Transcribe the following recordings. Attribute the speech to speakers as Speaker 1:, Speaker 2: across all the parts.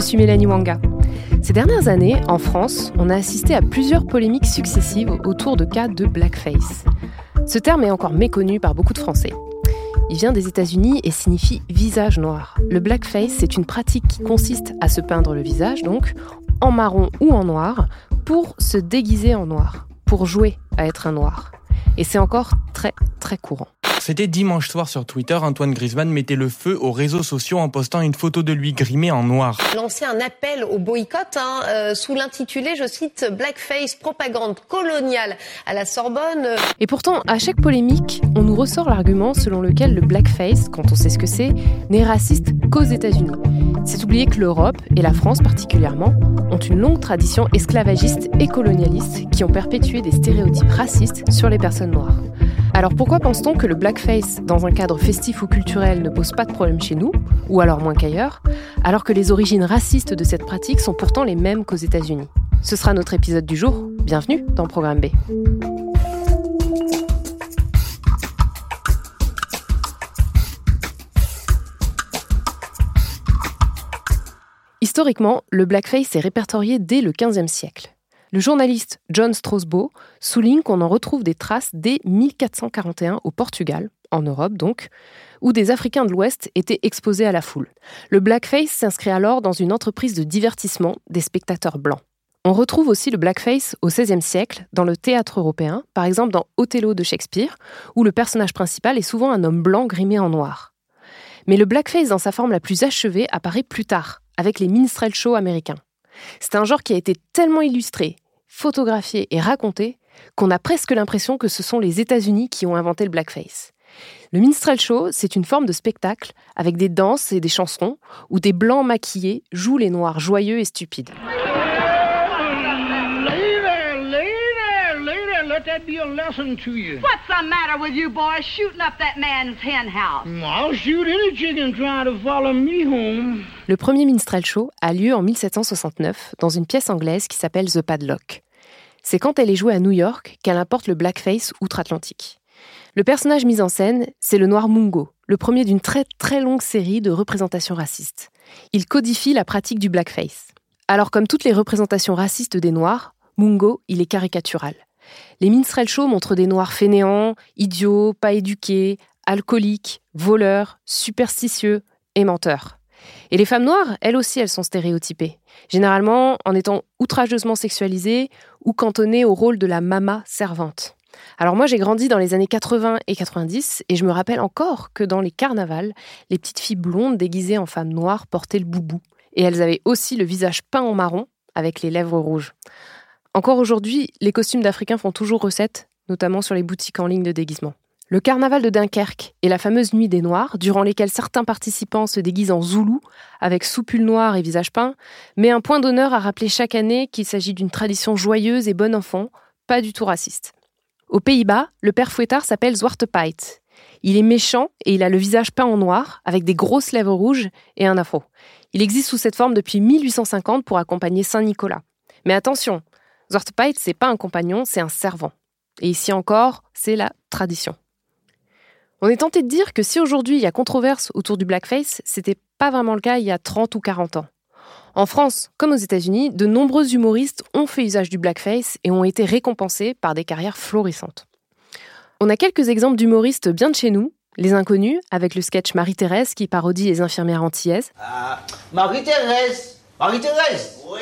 Speaker 1: Je suis Mélanie Wanga. Ces dernières années, en France, on a assisté à plusieurs polémiques successives autour de cas de blackface. Ce terme est encore méconnu par beaucoup de Français. Il vient des États-Unis et signifie visage noir. Le blackface, c'est une pratique qui consiste à se peindre le visage, donc, en marron ou en noir, pour se déguiser en noir, pour jouer à être un noir. Et c'est encore très, très courant.
Speaker 2: C'était dimanche soir sur Twitter, Antoine Griezmann mettait le feu aux réseaux sociaux en postant une photo de lui grimé en noir.
Speaker 3: Lancer un appel au boycott hein, euh, sous l'intitulé, je cite, Blackface, propagande coloniale à la Sorbonne.
Speaker 1: Et pourtant, à chaque polémique, on nous ressort l'argument selon lequel le blackface, quand on sait ce que c'est, n'est raciste qu'aux États-Unis. C'est oublier que l'Europe, et la France particulièrement, ont une longue tradition esclavagiste et colonialiste qui ont perpétué des stéréotypes racistes sur les personnes noires. Alors pourquoi pense-t-on que le blackface, dans un cadre festif ou culturel, ne pose pas de problème chez nous, ou alors moins qu'ailleurs, alors que les origines racistes de cette pratique sont pourtant les mêmes qu'aux États-Unis? Ce sera notre épisode du jour. Bienvenue dans Programme B. Historiquement, le blackface est répertorié dès le XVe siècle. Le journaliste John Straussbo souligne qu'on en retrouve des traces dès 1441 au Portugal, en Europe donc, où des Africains de l'Ouest étaient exposés à la foule. Le blackface s'inscrit alors dans une entreprise de divertissement des spectateurs blancs. On retrouve aussi le blackface au XVIe siècle dans le théâtre européen, par exemple dans Othello de Shakespeare, où le personnage principal est souvent un homme blanc grimé en noir. Mais le blackface dans sa forme la plus achevée apparaît plus tard, avec les minstrel shows américains. C'est un genre qui a été tellement illustré, photographié et raconté qu'on a presque l'impression que ce sont les États-Unis qui ont inventé le blackface. Le minstrel show, c'est une forme de spectacle avec des danses et des chansons où des blancs maquillés jouent les noirs joyeux et stupides.
Speaker 4: let that be a lesson to you.
Speaker 5: What's the matter with you boys shooting up that man's hen house?
Speaker 4: I'll shoot any chicken trying to follow me home.
Speaker 1: Le premier minstrel show a lieu en 1769 dans une pièce anglaise qui s'appelle The Padlock. C'est quand elle est jouée à New York qu'elle importe le blackface outre-Atlantique. Le personnage mis en scène, c'est le noir Mungo, le premier d'une très très longue série de représentations racistes. Il codifie la pratique du blackface. Alors comme toutes les représentations racistes des noirs, Mungo, il est caricatural. Les minstrel shows montrent des noirs fainéants, idiots, pas éduqués, alcooliques, voleurs, superstitieux et menteurs. Et les femmes noires, elles aussi, elles sont stéréotypées, généralement en étant outrageusement sexualisées ou cantonnées au rôle de la mama servante. Alors moi j'ai grandi dans les années 80 et 90 et je me rappelle encore que dans les carnavals, les petites filles blondes déguisées en femmes noires portaient le boubou et elles avaient aussi le visage peint en marron avec les lèvres rouges. Encore aujourd'hui, les costumes d'Africains font toujours recette, notamment sur les boutiques en ligne de déguisement. Le carnaval de Dunkerque et la fameuse Nuit des Noirs, durant lesquelles certains participants se déguisent en zoulou, avec soupule noire et visage peint, met un point d'honneur à rappeler chaque année qu'il s'agit d'une tradition joyeuse et bon enfant, pas du tout raciste. Aux Pays-Bas, le père fouettard s'appelle Zwarte Piet. Il est méchant et il a le visage peint en noir, avec des grosses lèvres rouges et un afro. Il existe sous cette forme depuis 1850 pour accompagner Saint Nicolas. Mais attention, Zortpeit, c'est pas un compagnon, c'est un servant. Et ici encore, c'est la tradition. On est tenté de dire que si aujourd'hui il y a controverse autour du blackface, c'était pas vraiment le cas il y a 30 ou 40 ans. En France, comme aux États-Unis, de nombreux humoristes ont fait usage du blackface et ont été récompensés par des carrières florissantes. On a quelques exemples d'humoristes bien de chez nous, les inconnus, avec le sketch Marie-Thérèse qui parodie les infirmières antillaises.
Speaker 6: Ah, Marie-Thérèse Marie-Thérèse
Speaker 7: Oui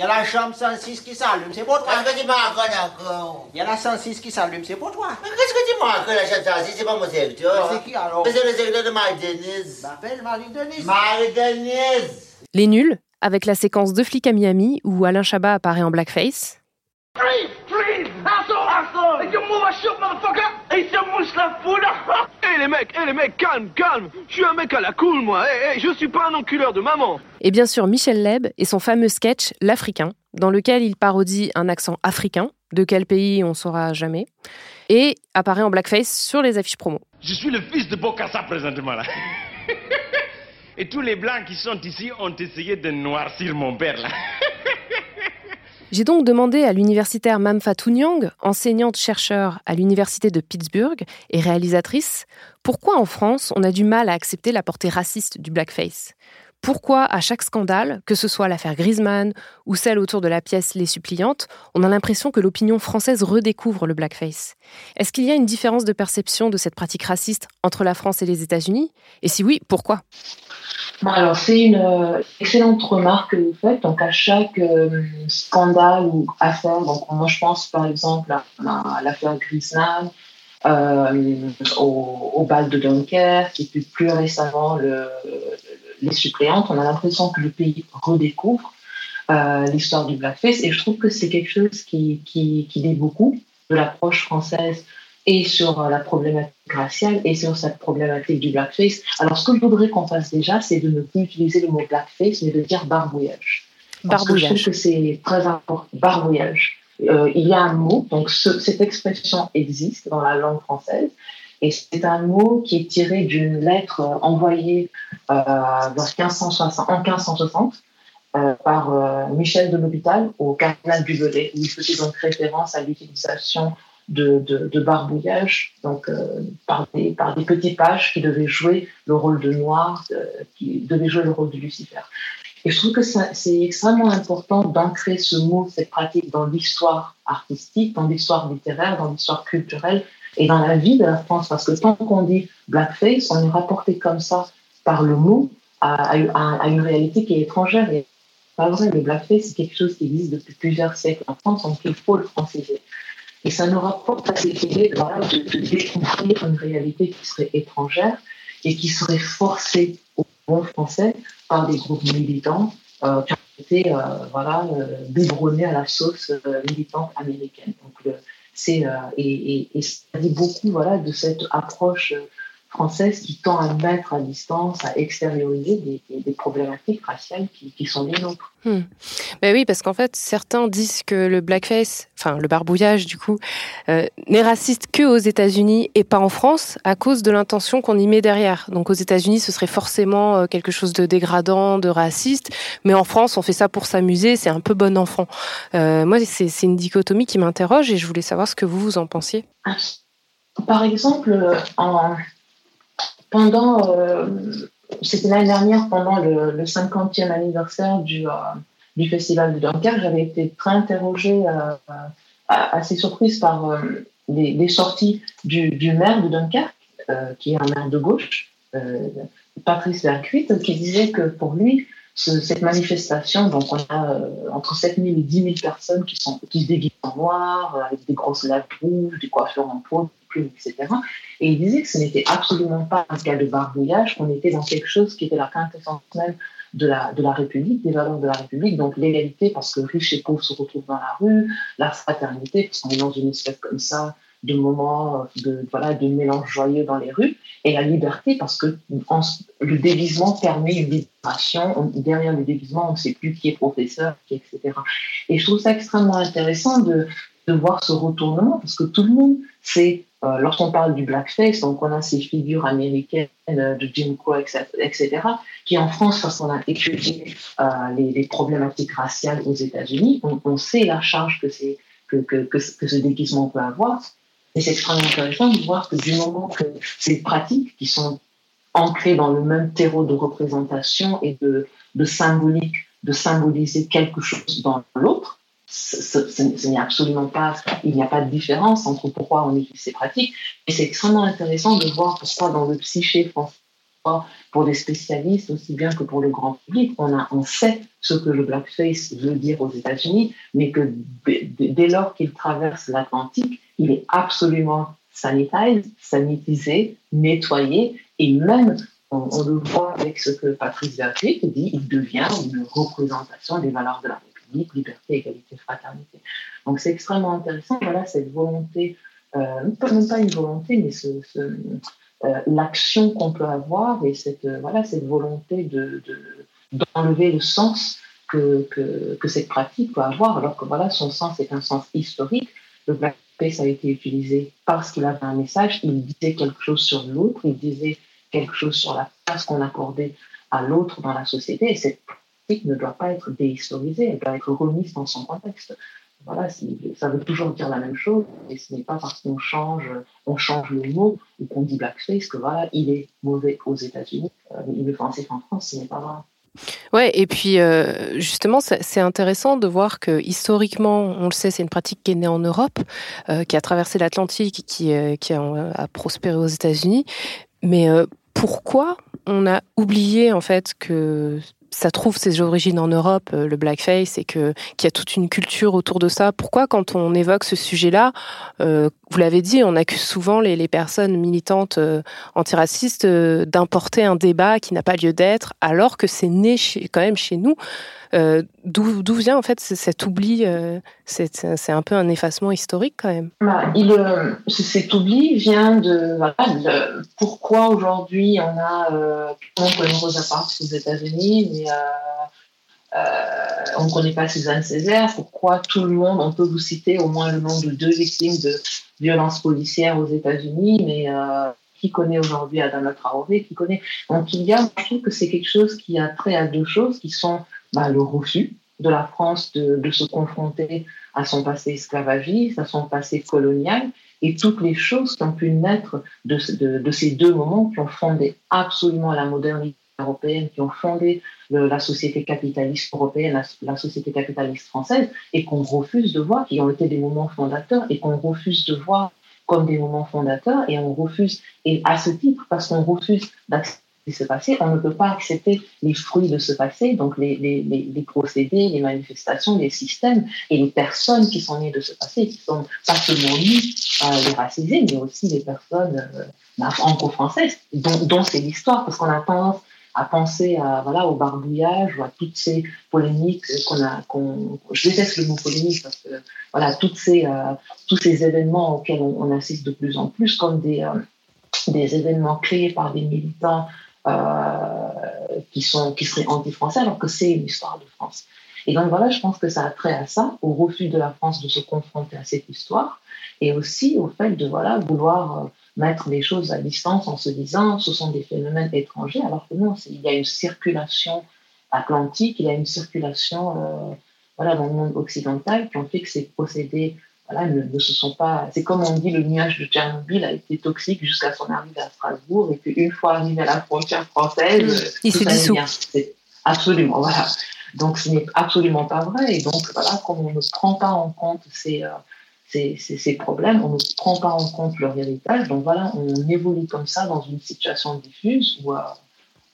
Speaker 6: Il y a la chambre 106 qui s'allume, c'est pour toi.
Speaker 7: Qu'est-ce que tu m'as encore?
Speaker 6: Il y a la 106 qui s'allume, c'est pour toi.
Speaker 7: Mais qu'est-ce que tu m'as encore la chambre 106 C'est pas mon secteur.
Speaker 6: C'est qui alors?
Speaker 7: Mais c'est le secteur de Marie-Denise.
Speaker 6: M'appelle Marie-Denise.
Speaker 7: Marie-Denise
Speaker 1: Les nuls, avec la séquence de flics à Miami où Alain Chabat apparaît en blackface.
Speaker 4: Freeze! Freeze! Asshole! Asshole! You move motherfucker! Hey, c'est mouche la foule!
Speaker 8: Hé les mecs, hé les mecs, calme, calme Je suis un mec à la cool, moi Hé, hé, je suis pas un enculeur de maman
Speaker 1: Et bien sûr Michel Leb et son fameux sketch L'Africain, dans lequel il parodie un accent africain, de quel pays on saura jamais, et apparaît en blackface sur les affiches promo.
Speaker 9: Je suis le fils de Bokassa présentement là. Et tous les blancs qui sont ici ont essayé de noircir mon père là.
Speaker 1: J'ai donc demandé à l'universitaire Mamfatou Nyang, enseignante-chercheur à l'université de Pittsburgh et réalisatrice, pourquoi en France on a du mal à accepter la portée raciste du blackface? Pourquoi à chaque scandale, que ce soit l'affaire Griezmann ou celle autour de la pièce Les Suppliantes, on a l'impression que l'opinion française redécouvre le blackface. Est-ce qu'il y a une différence de perception de cette pratique raciste entre la France et les États-Unis? Et si oui, pourquoi?
Speaker 10: Alors, c'est une euh, excellente remarque que vous faites. Donc, à chaque euh, scandale ou affaire, donc moi je pense par exemple à, l'affaire Griezmann, euh, au, au, bal de Dunkerque, et puis plus récemment le, les suppléantes, on a l'impression que le pays redécouvre euh, l'histoire du blackface. Et je trouve que c'est quelque chose qui, qui, dit beaucoup de l'approche française et sur la problématique raciale et sur cette problématique du blackface. Alors, ce que je voudrais qu'on fasse déjà, c'est de ne plus utiliser le mot blackface, mais de dire barbouillage. Parce que je trouve que c'est très important. Barbouillage. Euh, il y a un mot, donc ce, cette expression existe dans la langue française, et c'est un mot qui est tiré d'une lettre envoyée euh, vers 1560, en 1560 euh, par euh, Michel de l'Hôpital au cardinal du Velay, où il faisait donc référence à l'utilisation de, de, barbouillage, donc euh, par, des, par des petits pages qui devaient jouer le rôle de noir, qui devaient jouer le rôle de Lucifer. Et je trouve que c'est extrêmement important d'ancrer ce mot, cette pratique dans l'histoire artistique, dans l'histoire littéraire, dans l'histoire culturelle et dans la vie de la France, parce que tant qu'on dit blackface, on est rapporté comme ça par le mot à, une réalité qui est étrangère. Et pas vrai, le blackface, c'est quelque chose qui existe depuis plusieurs siècles en France, donc il faut le franciser. Et ça nous rapporte à cette idée voilà, de, de une réalité qui serait étrangère et qui serait forcée au bon français par des groupes militants euh, qui ont été euh, voilà, euh, à la sauce euh, militante américaine. C'est, euh, et, et, et, beaucoup voilà, de cette approche française qui tend à mettre à distance, à extérioriser des, des, des problématiques raciales qui, qui, sont les nôtres.
Speaker 1: Hmm. Ben oui, parce qu'en fait, certains disent que le blackface, enfin le barbouillage du coup, euh, n'est raciste que aux États-Unis et pas en France à cause de l'intention qu'on y met derrière. Donc aux États-Unis, ce serait forcément euh, quelque chose de dégradant, de raciste, mais en France, on fait ça pour s'amuser, c'est un peu bon enfant. Euh, moi, c'est une dichotomie qui m'interroge et je voulais savoir ce que vous vous en pensiez.
Speaker 10: Par exemple, en pendant, euh, c'était l'année dernière, pendant le, le 50e anniversaire du, euh, du festival de Dunkerque, j'avais été très interrogée, euh, assez surprise par les, sorties du, maire de Dunkerque, qui est un maire de gauche, Patrice Vercuit, qui disait que pour lui, ce, cette manifestation, donc on a entre 7 000 et 10 000 personnes qui, sont, qui se déguisent en noir, avec des grosses lèvres rouges, des coiffures en peau, des plumes, etc. Et il disait que ce n'était absolument pas un cas de barbouillage, qu'on était dans quelque chose qui était la quintessence même de la, de la République, des valeurs de la République, donc l'égalité parce que riches et pauvres se retrouvent dans la rue, la fraternité parce qu'on est dans une espèce comme ça de moments de, voilà, de mélange joyeux dans les rues, et la liberté parce que en, le déguisement permet une libération. Derrière le déguisement, on ne sait plus qui est professeur, qui etc. Et je trouve ça extrêmement intéressant de, de voir ce retournement parce que tout le monde sait, euh, lorsqu'on parle du blackface, donc on a ces figures américaines euh, de Jim Crow, etc., qui en France, parce qu'on a étudié euh, les, les, problématiques raciales aux États-Unis, on, on, sait la charge que, que, que, que ce déguisement peut avoir. Et c'est extrêmement intéressant de voir que du moment que ces pratiques qui sont ancrées dans le même terreau de représentation et de, de symbolique, de symboliser quelque chose dans l'autre, ce, n'est absolument pas, il n'y a pas de différence entre pourquoi on utilise ces pratiques. Et c'est extrêmement intéressant de voir pourquoi dans le psyché français, pour les spécialistes aussi bien que pour le grand public. On, a, on sait ce que le blackface veut dire aux États-Unis, mais que dès lors qu'il traverse l'Atlantique, il est absolument sanitarisé, sanitisé, nettoyé, et même, on, le voit avec ce que Patrice Vergrit dit, il devient une représentation des valeurs de la Liberté, égalité, fraternité. Donc c'est extrêmement intéressant, voilà, cette volonté, euh, même pas une volonté, mais ce, euh, l'action qu'on peut avoir et cette, euh, voilà, cette volonté de, d'enlever le sens que, que, que, cette pratique peut avoir, alors que voilà, son sens est un sens historique. Le blackface a été utilisé parce qu'il avait un message, il disait quelque chose sur l'autre, il disait quelque chose sur la place qu'on accordait à l'autre dans la société, et cette ne doit pas être déhistorisée, elle doit être remise dans son contexte voilà, ça veut toujours dire la même chose, et ce n'est pas parce qu'on change, on change le mot ou qu'on dit blackface que voilà, il est mauvais aux États-Unis, euh, il est français en France, ce n'est pas vrai.
Speaker 1: Ouais, et puis euh, justement, c'est intéressant de voir que historiquement, on le sait, c'est une pratique qui est née en Europe, euh, qui a traversé l'Atlantique, qui, qui a, prospéré aux États-Unis. Mais pourquoi on a oublié en fait que ça trouve ses origines en Europe, euh, le blackface, et que qu'il y a toute une culture autour de ça. Pourquoi, quand on évoque ce sujet-là, euh, vous l'avez dit, on accuse souvent les, personnes militantes euh, antiracistes d'importer un débat qui n'a pas lieu d'être, alors que c'est né quand même chez nous. Euh, D'où vient en fait cet oubli C'est un peu un effacement historique quand même.
Speaker 10: Bah, cet oubli vient de, pourquoi aujourd'hui on a euh, on connaît Rosa aux États-Unis, mais euh, euh, on ne connaît pas Suzanne Césaire. Pourquoi tout le monde, on peut vous citer au moins le nom de deux victimes de violences policières aux États-Unis, mais qui connaît aujourd'hui Adama Traoré, qui connaît. Donc il y a, je trouve que c'est quelque chose qui a trait à deux choses qui sont bah, le refus de la France de, se confronter à son passé esclavagiste, à son passé colonial, et toutes les choses qui ont pu naître de ces deux moments qui ont fondé absolument la modernité européenne, qui ont fondé la société capitaliste européenne, la, société capitaliste française, et qu'on refuse de voir, qui ont été des moments fondateurs, et qu'on refuse de voir comme des moments fondateurs, et on refuse, et à ce titre, parce qu'on refuse d'accepter ce passé, on ne peut pas accepter les fruits de ce passé, donc les, procédés, les manifestations, les systèmes et les personnes qui sont nées de ce passé, qui sont pas seulement euh, les racisés, mais aussi les personnes euh, franco-françaises, dont, dont c'est l'histoire, parce qu'on a tendance à penser à, voilà, au barbouillage ou à toutes ces polémiques qu'on a. qu'on je déteste le mot polémique parce que voilà, toutes ces, euh, tous ces événements auxquels on, assiste de plus en plus comme des, euh, des événements créés par des militants euh, qui, sont, qui seraient anti-français, alors que c'est une histoire de France. Et donc voilà, je pense que ça a trait à ça, au refus de la France de se confronter à cette histoire, et aussi au fait de voilà vouloir mettre les choses à distance en se disant ce sont des phénomènes étrangers, alors que non, il y a une circulation atlantique, il y a une circulation euh, voilà, dans le monde occidental qui ont fait que ces procédés voilà, ne, se sont pas. C'est comme on dit, le nuage de Tchernobyl a été toxique jusqu'à son arrivée à Strasbourg, et qu'une fois arrivé à la frontière française,
Speaker 1: mmh. il se dissout.
Speaker 10: Absolument, voilà. Donc ce n'est absolument pas vrai. Et donc voilà, comme on ne prend pas en compte ces, euh, ces, problèmes, on ne prend pas en compte leur héritage. Donc voilà, on évolue comme ça dans une situation diffuse où euh,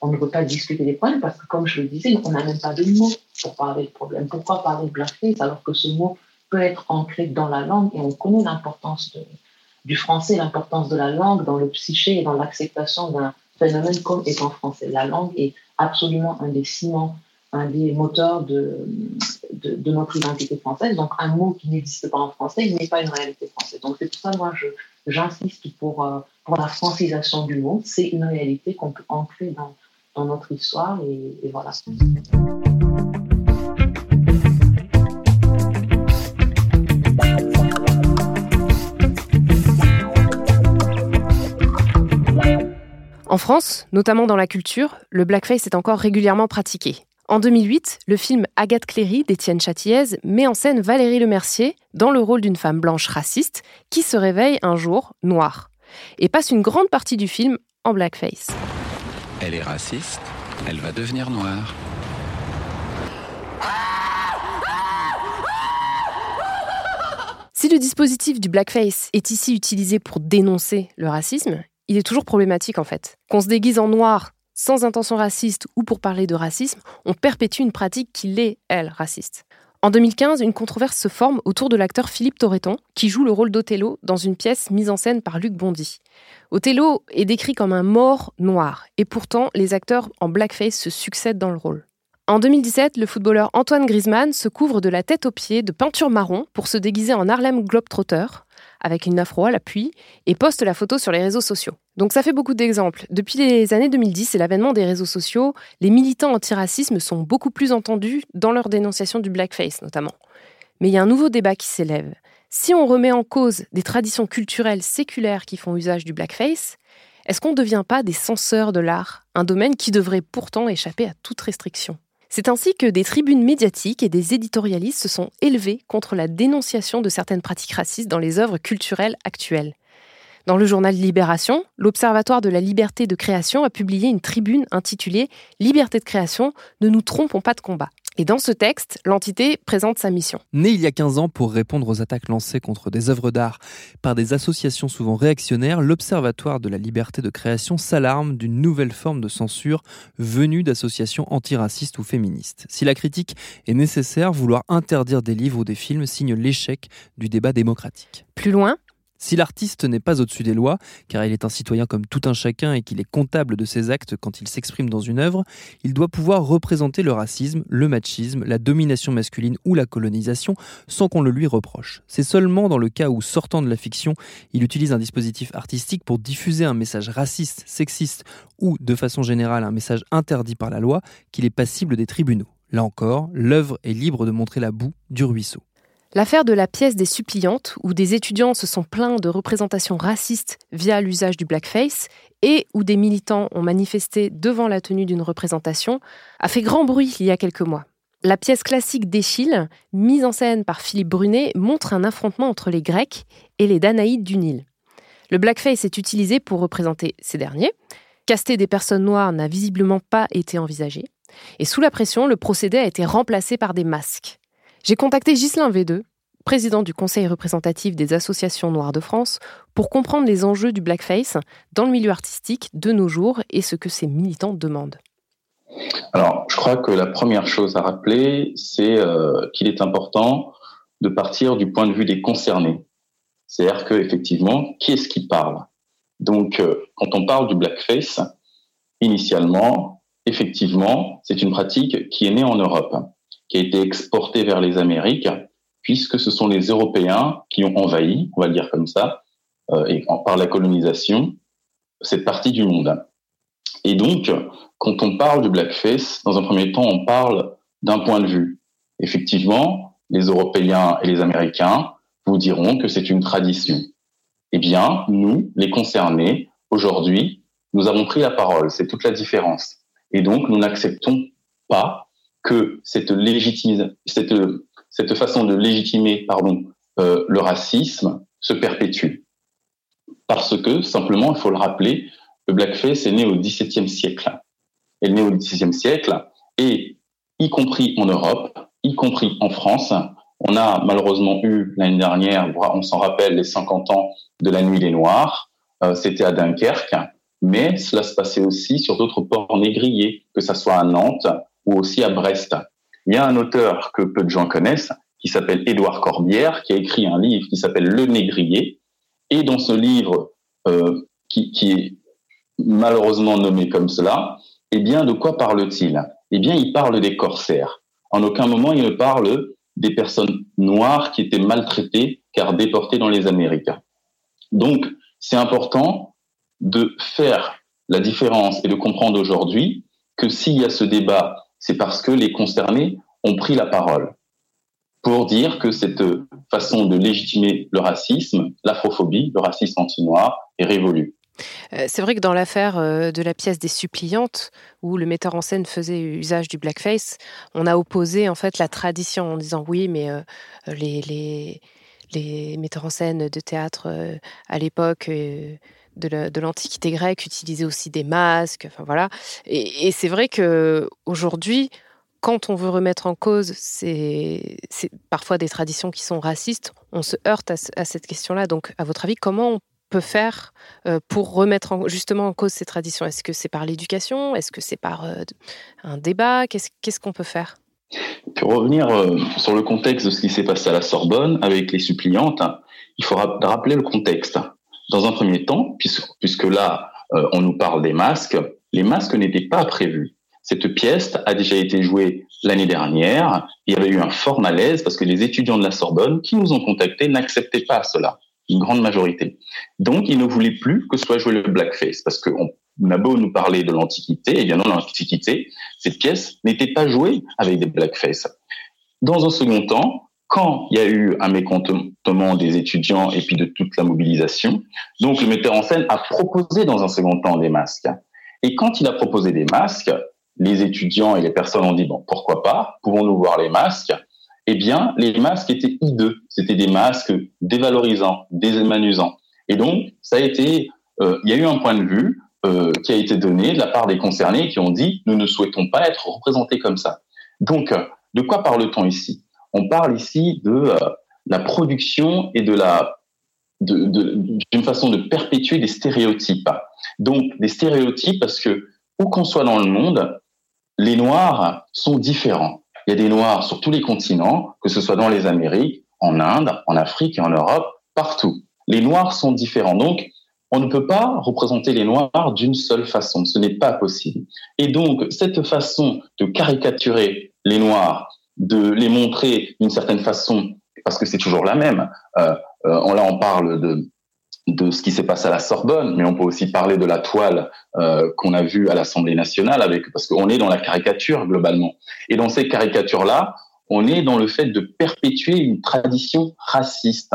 Speaker 10: on ne peut pas discuter des problèmes parce que, comme je le disais, on n'a même pas de mots pour parler de problème. Pourquoi parler de blackface alors que ce mot peut être ancré dans la langue et on connaît l'importance du français, l'importance de la langue dans le psyché et dans l'acceptation d'un phénomène comme étant français. La langue est absolument un des ciments, un des moteurs de, de, notre identité française. Donc un mot qui n'existe pas en français, il n'est pas une réalité française. Donc c'est pour ça, moi, j'insiste pour, euh, pour la francisation du mot. C'est une réalité qu'on peut ancrer dans, dans notre histoire et, et voilà.
Speaker 1: En France, notamment dans la culture, le blackface est encore régulièrement pratiqué. En 2008, le film Agathe Cléry d'Étienne Châtillaise met en scène Valérie Lemercier dans le rôle d'une femme blanche raciste qui se réveille un jour noire et passe une grande partie du film en blackface.
Speaker 11: Elle est raciste, elle va devenir noire.
Speaker 1: Si le dispositif du blackface est ici utilisé pour dénoncer le racisme, il est toujours problématique en fait. Qu'on se déguise en noir sans intention raciste ou pour parler de racisme, on perpétue une pratique qui l'est, elle, raciste. En 2015, une controverse se forme autour de l'acteur Philippe Torreton, qui joue le rôle d'Othello dans une pièce mise en scène par Luc Bondy. Othello est décrit comme un mort noir, et pourtant les acteurs en blackface se succèdent dans le rôle. En 2017, le footballeur Antoine Griezmann se couvre de la tête aux pieds de peinture marron pour se déguiser en Harlem Globetrotter, avec une afro à l'appui, et poste la photo sur les réseaux sociaux. Donc ça fait beaucoup d'exemples. Depuis les années 2010 et l'avènement des réseaux sociaux, les militants antiracisme sont beaucoup plus entendus dans leur dénonciation du blackface notamment. Mais il y a un nouveau débat qui s'élève. Si on remet en cause des traditions culturelles séculaires qui font usage du blackface, est-ce qu'on ne devient pas des censeurs de l'art, un domaine qui devrait pourtant échapper à toute restriction? C'est ainsi que des tribunes médiatiques et des éditorialistes se sont élevés contre la dénonciation de certaines pratiques racistes dans les œuvres culturelles actuelles. Dans le journal Libération, l'Observatoire de la liberté de création a publié une tribune intitulée Liberté de création, ne nous trompons pas de combat. Et dans ce texte, l'entité présente sa mission.
Speaker 12: Né il y a 15 ans pour répondre aux attaques lancées contre des œuvres d'art par des associations souvent réactionnaires, l'Observatoire de la liberté de création s'alarme d'une nouvelle forme de censure venue d'associations antiracistes ou féministes. Si la critique est nécessaire, vouloir interdire des livres ou des films signe l'échec du débat démocratique.
Speaker 1: Plus loin,
Speaker 12: si l'artiste n'est pas au-dessus des lois, car il est un citoyen comme tout un chacun et qu'il est comptable de ses actes quand il s'exprime dans une œuvre, il doit pouvoir représenter le racisme, le machisme, la domination masculine ou la colonisation sans qu'on le lui reproche. C'est seulement dans le cas où, sortant de la fiction, il utilise un dispositif artistique pour diffuser un message raciste, sexiste ou, de façon générale, un message interdit par la loi qu'il est passible des tribunaux. Là encore, l'œuvre est libre de montrer la boue du ruisseau.
Speaker 1: L'affaire de la pièce des suppliantes, où des étudiants se sont plaints de représentations racistes via l'usage du blackface et où des militants ont manifesté devant la tenue d'une représentation, a fait grand bruit il y a quelques mois. La pièce classique d'Échille, mise en scène par Philippe Brunet, montre un affrontement entre les Grecs et les Danaïdes du Nil. Le blackface est utilisé pour représenter ces derniers. Caster des personnes noires n'a visiblement pas été envisagé. Et sous la pression, le procédé a été remplacé par des masques. J'ai contacté Ghislain V2, président du Conseil représentatif des associations noires de France, pour comprendre les enjeux du blackface dans le milieu artistique de nos jours et ce que ces militants demandent.
Speaker 13: Alors, je crois que la première chose à rappeler, c'est euh, qu'il est important de partir du point de vue des concernés. C'est-à-dire que effectivement, qui est-ce qui parle? Donc, euh, quand on parle du blackface, initialement, effectivement, c'est une pratique qui est née en Europe qui a été exporté vers les Amériques, puisque ce sont les Européens qui ont envahi, on va le dire comme ça, euh, et par la colonisation, cette partie du monde. Et donc, quand on parle du blackface, dans un premier temps, on parle d'un point de vue. Effectivement, les Européens et les Américains vous diront que c'est une tradition. Eh bien, nous, les concernés, aujourd'hui, nous avons pris la parole. C'est toute la différence. Et donc, nous n'acceptons pas que cette, cette, cette façon de légitimer euh, le racisme se perpétue. Parce que, simplement, il faut le rappeler, le blackface est né au XVIIe siècle. Elle est né au XVIIe siècle et, y compris en Europe, y compris en France, on a malheureusement eu l'année dernière, on s'en rappelle, les 50 ans de la Nuit des Noirs. Euh, C'était à Dunkerque, mais cela se passait aussi sur d'autres ports négriers, que ce soit à Nantes ou aussi à Brest. Il y a un auteur que peu de gens connaissent qui s'appelle Édouard Corbière, qui a écrit un livre qui s'appelle Le Négrier. Et dans ce livre, euh, qui, qui, est malheureusement nommé comme cela, eh bien, de quoi parle-t-il? Eh bien, il parle des corsaires. En aucun moment, il ne parle des personnes noires qui étaient maltraitées car déportées dans les Amériques. Donc, c'est important de faire la différence et de comprendre aujourd'hui que s'il y a ce débat c'est parce que les concernés ont pris la parole pour dire que cette façon de légitimer le racisme, l'afrophobie, le racisme anti-noir est révolue.
Speaker 1: Euh, c'est vrai que dans l'affaire euh, de la pièce des suppliantes, où le metteur en scène faisait usage du blackface, on a opposé en fait la tradition en disant oui, mais euh, les, metteurs en scène de théâtre à l'époque de l'Antiquité grecque utilisaient aussi des masques. Enfin voilà. Et, c'est vrai que aujourd'hui, quand on veut remettre en cause c'est parfois des traditions qui sont racistes, on se heurte à, cette question-là. Donc, à votre avis, comment on peut faire euh, pour remettre en- justement en cause ces traditions? Est-ce que c'est par l'éducation? Est-ce que c'est par euh, un débat? Qu'est-ce qu'on peut faire?
Speaker 13: Pour revenir euh, sur le contexte de ce qui s'est passé à la Sorbonne avec les suppliantes, il faut rap- rappeler le contexte. Dans un premier temps, puisque, là, euh, on nous parle des masques, les masques n'étaient pas prévus. Cette pièce a déjà été jouée l'année dernière. Il y avait eu un fort malaise parce que les étudiants de la Sorbonne qui nous ont contactés n'acceptaient pas cela, une grande majorité. Donc, ils ne voulaient plus que soit joué le blackface parce qu'on on a beau nous parler de l'Antiquité, et bien dans l'Antiquité, cette pièce n'était pas jouée avec des blackface. Dans un second temps, quand il y a eu un mécontentement des étudiants et puis de toute la mobilisation, donc le metteur en scène a proposé dans un second temps des masques. Et quand il a proposé des masques, les étudiants et les personnes ont dit bon pourquoi pas, pouvons-nous voir les masques? Eh bien, les masques étaient hideux, c'était des masques dévalorisants, déshumanisants. Et donc, ça a été, euh, il y a eu un point de vue euh, qui a été donné de la part des concernés qui ont dit nous ne souhaitons pas être représentés comme ça. Donc, de quoi parle-t-on ici? On parle ici de euh, la production et de la d'une façon de perpétuer des stéréotypes. Donc, des stéréotypes parce que où qu'on soit dans le monde, les Noirs sont différents. Il y a des Noirs sur tous les continents, que ce soit dans les Amériques, en Inde, en Afrique et en Europe, partout. Les Noirs sont différents. Donc, on ne peut pas représenter les Noirs d'une seule façon. Ce n'est pas possible. Et donc, cette façon de caricaturer les Noirs, de les montrer d'une certaine façon, parce que c'est toujours la même. Euh, euh, là, on parle de, de ce qui s'est passé à la Sorbonne, mais on peut aussi parler de la toile euh, qu'on a vue à l'Assemblée nationale, avec, parce qu'on est dans la caricature globalement. Et dans ces caricatures-là, on est dans le fait de perpétuer une tradition raciste,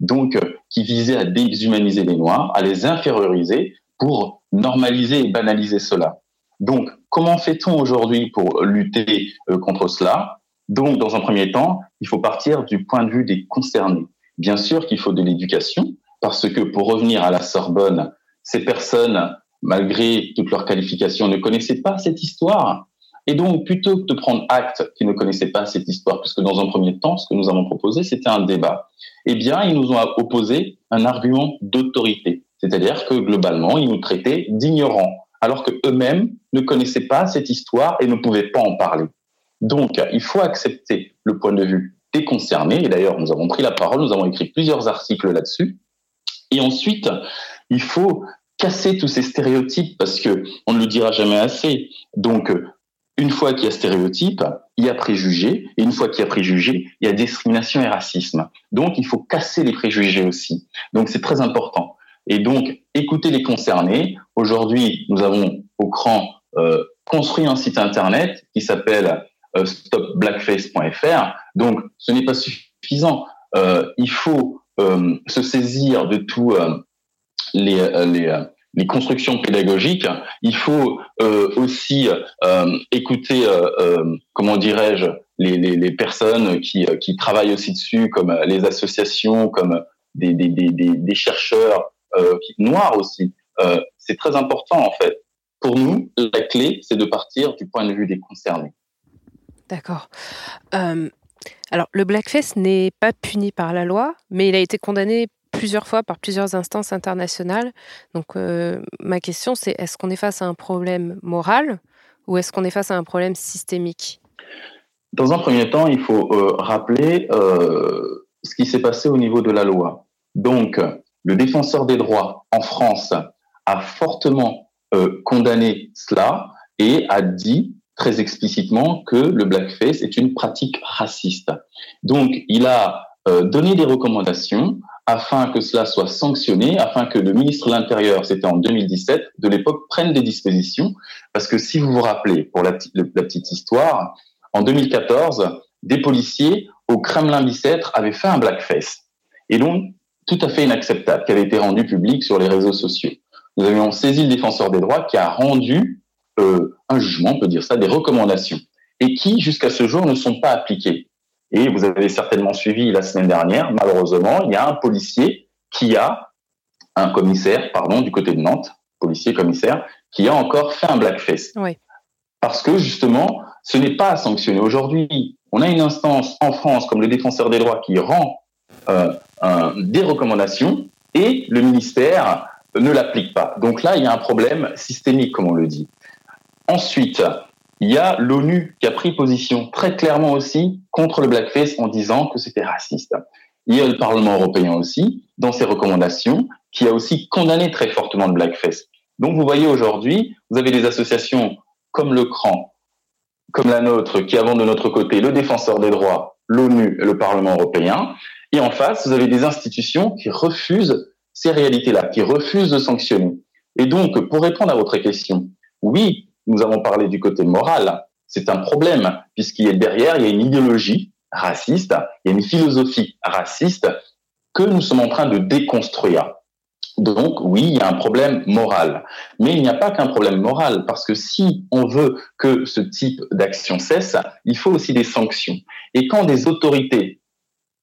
Speaker 13: donc qui visait à déshumaniser les Noirs, à les inférioriser pour normaliser et banaliser cela. Donc, comment fait-on aujourd'hui pour lutter euh, contre cela? Donc, dans un premier temps, il faut partir du point de vue des concernés. Bien sûr qu'il faut de l'éducation, parce que pour revenir à la Sorbonne, ces personnes, malgré toutes leurs qualifications, ne connaissaient pas cette histoire. Et donc, plutôt que de prendre acte qu'ils ne connaissaient pas cette histoire, puisque dans un premier temps, ce que nous avons proposé, c'était un débat, eh bien, ils nous ont opposé un argument d'autorité. C'est-à-dire que globalement, ils nous traitaient d'ignorants, alors qu'eux-mêmes ne connaissaient pas cette histoire et ne pouvaient pas en parler. Donc, il faut accepter le point de vue des concernés. Et d'ailleurs, nous avons pris la parole, nous avons écrit plusieurs articles là-dessus. Et ensuite, il faut casser tous ces stéréotypes parce que on ne le dira jamais assez. Donc, une fois qu'il y a stéréotype, il y a préjugés, et une fois qu'il y a préjugés, il y a discrimination et racisme. Donc, il faut casser les préjugés aussi. Donc, c'est très important. Et donc, écoutez les concernés. Aujourd'hui, nous avons au CRAN euh, construit un site internet qui s'appelle stopblackface.fr. Donc, ce n'est pas suffisant. Euh, il faut euh, se saisir de tous les, les, les, constructions pédagogiques. Il faut aussi écouter, comment dirais-je, les, les, les, personnes qui, qui travaillent aussi dessus, comme les associations, comme des, des, des, des chercheurs noirs aussi. c'est très important en fait. Pour nous, la clé, c'est de partir du point de vue des concernés.
Speaker 1: D'accord. Euh, alors, le blackface n'est pas puni par la loi, mais il a été condamné plusieurs fois par plusieurs instances internationales. Donc, euh, ma question, c'est est-ce qu'on est face à un problème moral ou est-ce qu'on est face à un problème systémique?
Speaker 13: Dans un premier temps, il faut euh, rappeler ce qui s'est passé au niveau de la loi. Donc, le défenseur des droits en France a fortement condamné cela et a dit très explicitement que le blackface est une pratique raciste. Donc, il a euh, donné des recommandations afin que cela soit sanctionné, afin que le ministre de l'Intérieur, c'était en 2017, de l'époque, prenne des dispositions. Parce que si vous vous rappelez, pour la, petite histoire, en 2014, des policiers au Kremlin-Bicêtre avaient fait un blackface. Et donc, tout à fait inacceptable, qui avait été rendu public sur les réseaux sociaux. Nous avions saisi le défenseur des droits qui a rendu euh, un jugement, on peut dire ça, des recommandations, et qui, jusqu'à ce jour, ne sont pas appliquées. Et vous avez certainement suivi la semaine dernière, malheureusement, il y a un policier qui a, un commissaire, pardon, du côté de Nantes, policier commissaire, qui a encore fait un blackface.
Speaker 1: Oui.
Speaker 13: Parce que, justement, ce n'est pas à sanctionner. Aujourd'hui, on a une instance en France, comme le défenseur des droits, qui rend euh, un, des recommandations, et le ministère ne l'applique pas. Donc là, il y a un problème systémique, comme on le dit. Ensuite, il y a l'ONU qui a pris position très clairement aussi contre le blackface en disant que c'était raciste. Il y a le Parlement européen aussi, dans ses recommandations, qui a aussi condamné très fortement le blackface. Donc vous voyez aujourd'hui, vous avez des associations comme le CRAN, comme la nôtre, qui avons de notre côté le défenseur des droits, l'ONU et le Parlement européen. Et en face, vous avez des institutions qui refusent ces réalités-là, qui refusent de sanctionner. Et donc, pour répondre à votre question, oui, nous avons parlé du côté moral. C'est un problème, puisqu'il y a derrière, il y a une idéologie raciste, il y a une philosophie raciste que nous sommes en train de déconstruire. Donc oui, il y a un problème moral. Mais il n'y a pas qu'un problème moral, parce que si on veut que ce type d'action cesse, il faut aussi des sanctions. Et quand des autorités,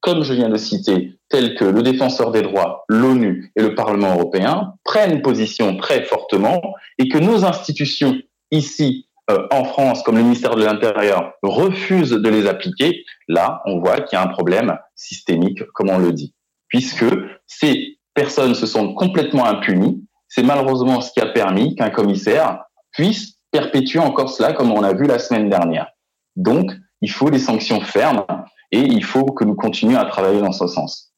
Speaker 13: comme je viens de citer, telles que le défenseur des droits, l'ONU et le Parlement européen, prennent position très fortement, et que nos institutions ici euh, en France, comme le ministère de l'Intérieur, refusent de les appliquer, là, on voit qu'il y a un problème systémique, comme on le dit, puisque c'est personnes se sont complètement impunies. C'est malheureusement ce qui a permis qu'un commissaire puisse perpétuer encore cela, comme on a vu la semaine dernière. Donc, il faut des sanctions fermes et il faut que nous continuions à travailler dans ce sens.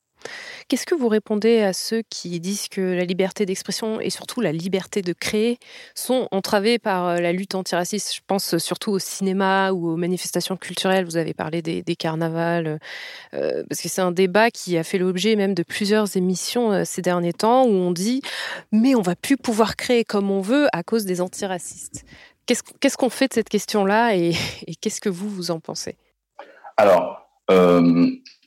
Speaker 1: Qu'est-ce que vous répondez à ceux qui disent que la liberté d'expression et surtout la liberté de créer sont entravées par euh, la lutte antiraciste? Je pense surtout au cinéma ou aux manifestations culturelles. Vous avez parlé des, carnavals, euh, parce que c'est un débat qui a fait l'objet même de plusieurs émissions euh, ces derniers temps où on dit mais on va plus pouvoir créer comme on veut à cause des antiracistes. Qu'est-ce qu'on fait de cette question-là et, qu'est-ce que vous, vous en pensez?
Speaker 13: Alors,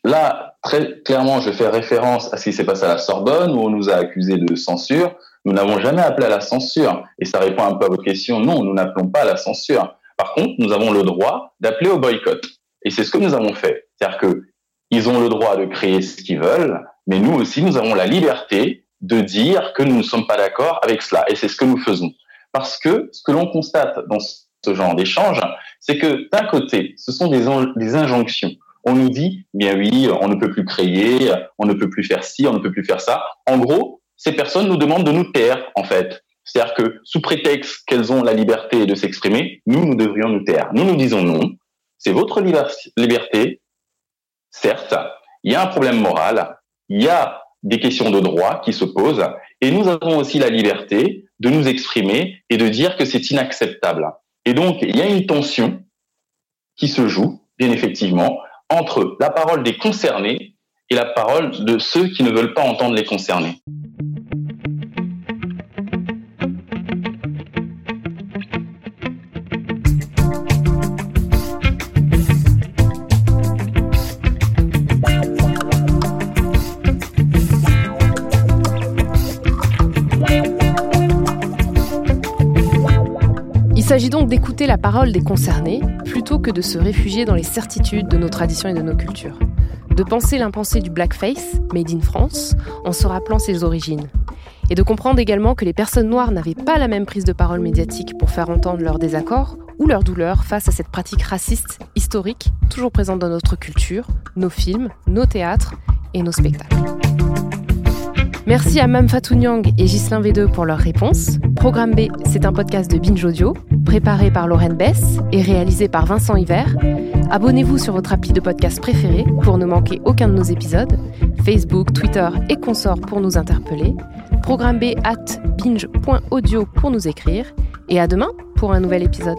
Speaker 13: Là, très clairement, je fais référence à ce qui s'est passé à la Sorbonne, où on nous a accusés de censure. Nous n'avons jamais appelé à la censure. Et ça répond un peu à votre question. Non, nous n'appelons pas à la censure. Par contre, nous avons le droit d'appeler au boycott. Et c'est ce que nous avons fait. C'est-à-dire que ils ont le droit de créer ce qu'ils veulent, mais nous aussi, nous avons la liberté de dire que nous ne sommes pas d'accord avec cela. Et c'est ce que nous faisons. Parce que ce que l'on constate dans ce genre d'échange, c'est que d'un côté, ce sont des, des injonctions on nous dit, bien oui, on ne peut plus créer, on ne peut plus faire ci, on ne peut plus faire ça. En gros, ces personnes nous demandent de nous taire, en fait. C'est-à-dire que sous prétexte qu'elles ont la liberté de s'exprimer, nous, nous devrions nous taire. Nous, nous disons non. C'est votre liberté. Certes, il y a un problème moral, il y a des questions de droit qui se posent, et nous avons aussi la liberté de nous exprimer et de dire que c'est inacceptable. Et donc, il y a une tension qui se joue, bien effectivement, entre la parole des concernés et la parole de ceux qui ne veulent pas entendre les concernés.
Speaker 1: S'agit donc d'écouter la parole des concernés plutôt que de se réfugier dans les certitudes de nos traditions et de nos cultures. De penser l'impensé du blackface, made in France, en se rappelant ses origines. Et de comprendre également que les personnes noires n'avaient pas la même prise de parole médiatique pour faire entendre leurs désaccords ou leurs douleurs face à cette pratique raciste historique toujours présente dans notre culture, nos films, nos théâtres et nos spectacles. Merci à Mam Fatou Nyang et Ghislain V2 pour leurs réponses. Programme B, c'est un podcast de Binge Audio, préparé par Lorraine Bess et réalisé par Vincent Hiver. Abonnez-vous sur votre appli de podcast préféré pour ne manquer aucun de nos épisodes. Facebook, Twitter et consorts pour nous interpeller. Programme B at binge.audio pour nous écrire. Et à demain pour un nouvel épisode.